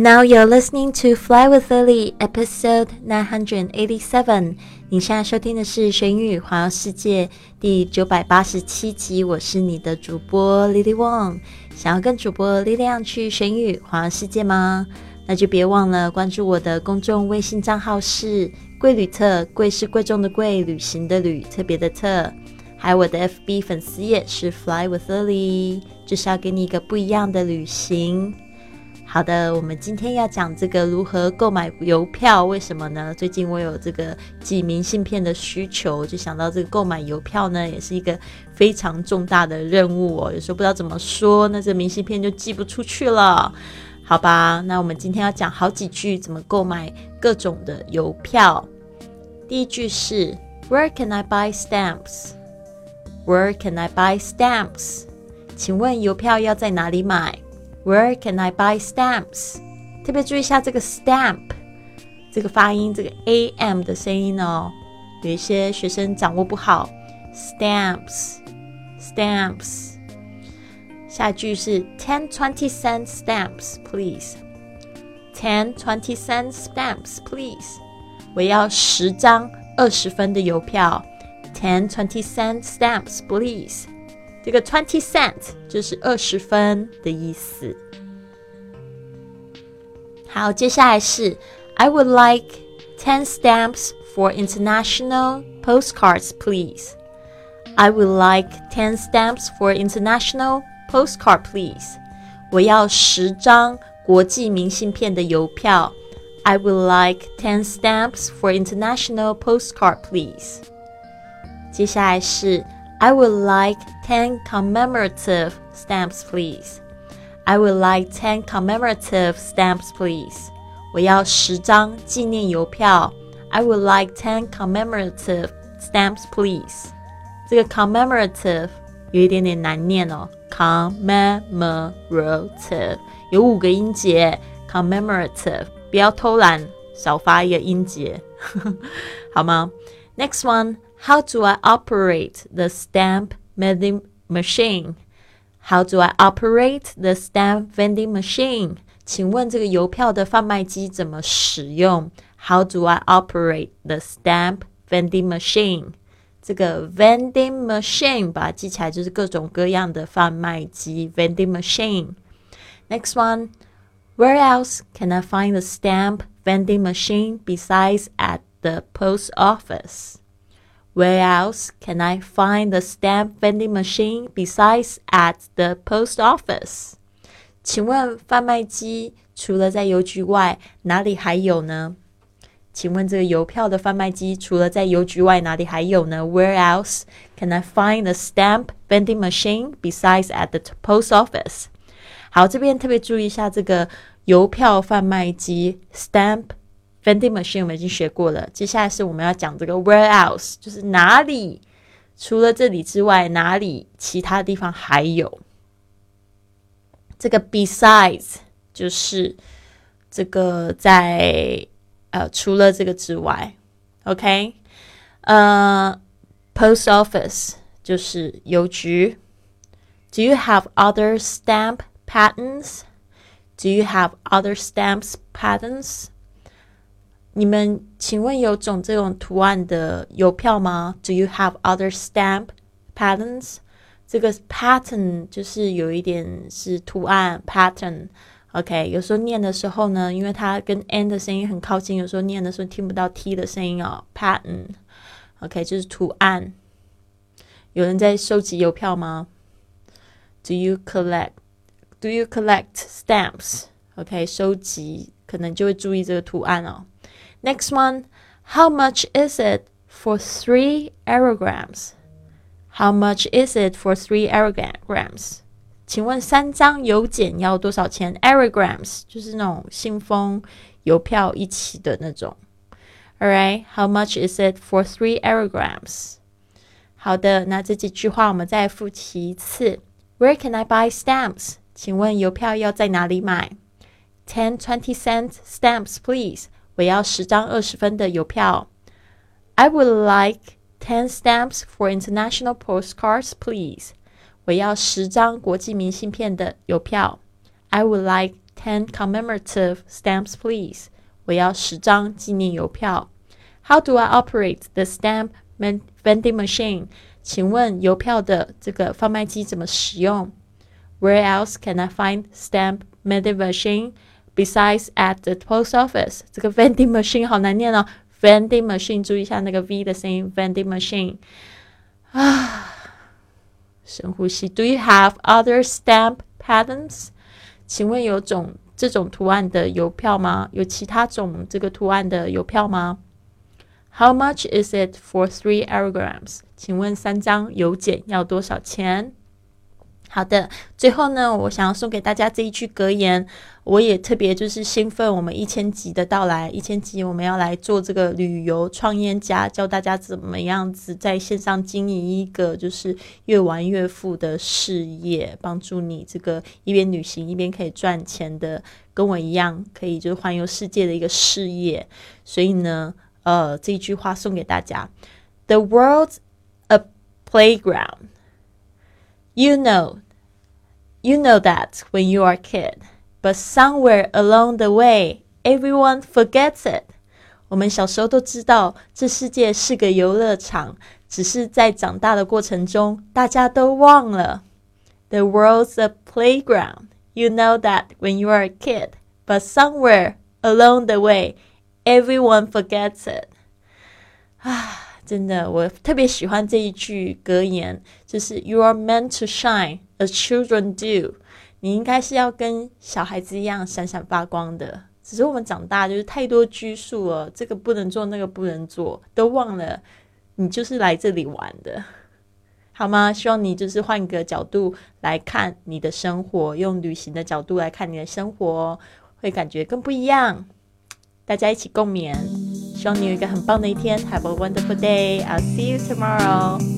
Now you're listening to Fly with Lily, episode nine hundred eighty-seven. 你现在收听的是《学英语环游世界》第九百八十七集。我是你的主播 Lily Wong。想要跟主播力量去学英语环游世界吗？那就别忘了关注我的公众微信账号是“贵旅特”，贵是贵重的贵，旅行的旅，特别的特。还有我的 FB 粉丝页是 Fly with Lily，就是要给你一个不一样的旅行。好的，我们今天要讲这个如何购买邮票，为什么呢？最近我有这个寄明信片的需求，就想到这个购买邮票呢，也是一个非常重大的任务哦。有时候不知道怎么说，那这明信片就寄不出去了，好吧？那我们今天要讲好几句怎么购买各种的邮票。第一句是 Where can I buy stamps？Where can I buy stamps？请问邮票要在哪里买 ？Where can I buy stamps？特别注意一下这个 stamp 这个发音，这个 a m 的声音哦，有一些学生掌握不好。Stamps，stamps。下一句是 ten twenty cent stamps please。ten twenty cent stamps please。我要十张二十分的邮票。ten twenty cent stamps please。 这个 twenty cent 就是二十分的意思。好，接下来是 I would like ten stamps for international postcards, please. I would like ten stamps for international postcard, please. 我要十张国际明信片的邮票。I would like ten stamps for international postcard, please. 接下来是 I would like 10 commemorative stamps, please. I would like 10 commemorative stamps, please. 我要十张纪念邮票。I would like 10 commemorative stamps, please. 这个 commemorative 有一点点难念哦。commemorative 有五个音节，commemorative 不要偷懒，少发一个音节，好吗？Next one. How do I operate the stamp vending machine? How do I operate the stamp vending machine? 请问这个邮票的贩卖机怎么使用？How do I operate the stamp vending machine? 这个 vending machine 把它记起来就是各种各样的贩卖机 vending machine. Next one, where else can I find the stamp vending machine besides at the post office? Where else can I find the stamp vending machine besides at the post office？请问贩卖机除了在邮局外，哪里还有呢？请问这个邮票的贩卖机除了在邮局外，哪里还有呢？Where else can I find the stamp vending machine besides at the post office？好，这边特别注意一下这个邮票贩卖机 stamp。 vending machine 我们已经学过了，接下来是我们要讲这个 where else，就是哪里除了这里之外，哪里其他地方还有。这个 besides 就是这个在呃除了这个之外，OK，呃，post office 就是邮局。Do you have other stamp patterns? Do you have other stamps patterns? 你们请问有种这种图案的邮票吗？Do you have other stamp patterns？这个 pattern 就是有一点是图案 pattern。OK，有时候念的时候呢，因为它跟 n 的声音很靠近，有时候念的时候听不到 t 的声音哦。pattern。OK，就是图案。有人在收集邮票吗？Do you collect？Do you collect stamps？OK，收集可能就会注意这个图案哦。Next one, how much is it for three aerograms? How much is it for three aerograms? 请问三张邮简要多少钱？Aerograms 就是那种信封、邮票一起的那种。Alright, how much is it for three aerograms? 好的，那这几句话我们再复习一次。Where can I buy stamps? 请问邮票要在哪里买？Ten twenty cent stamps, please. 我要十张二十分的邮票。I would like ten stamps for international postcards, please. 我要十张国际明信片的邮票。I would like ten commemorative stamps, please. 我要十张纪念邮票。How do I operate the stamp vending machine? 请问邮票的这个贩卖机怎么使用？Where else can I find stamp vending machine Besides at the post office, office，这个 vending machine 好难念哦，vending machine，注意一下那个 v 的声音，vending machine。啊，深呼吸。Do you have other stamp patterns？请问有种这种图案的邮票吗？有其他种这个图案的邮票吗？How much is it for three aerograms？请问三张邮简要多少钱？好的，最后呢，我想要送给大家这一句格言，我也特别就是兴奋，我们一千集的到来，一千集我们要来做这个旅游创业家，教大家怎么样子在线上经营一个就是越玩越富的事业，帮助你这个一边旅行一边可以赚钱的，跟我一样可以就是环游世界的一个事业。所以呢，呃，这一句话送给大家：The WORLD A。playground. You know, you know that when you are a kid, but somewhere along the way, everyone forgets it. 我们小时候都知道这世界是个游乐场，只是在长大的过程中，大家都忘了。The world's a playground. You know that when you are a kid, but somewhere along the way, everyone forgets it. 啊。真的，我特别喜欢这一句格言， 就是 "You are meant to shine as children do"。你应该是要跟小孩子一样闪闪发光的。只是我们长大就是太多拘束了，这个不能做，那个不能做，都忘了你就是来这里玩的，好吗？希望你就是换个角度来看你的生活，用旅行的角度来看你的生活，会感觉更不一样。大家一起共勉。希望你有一个很棒的一天。Have a wonderful day. I'll see you tomorrow.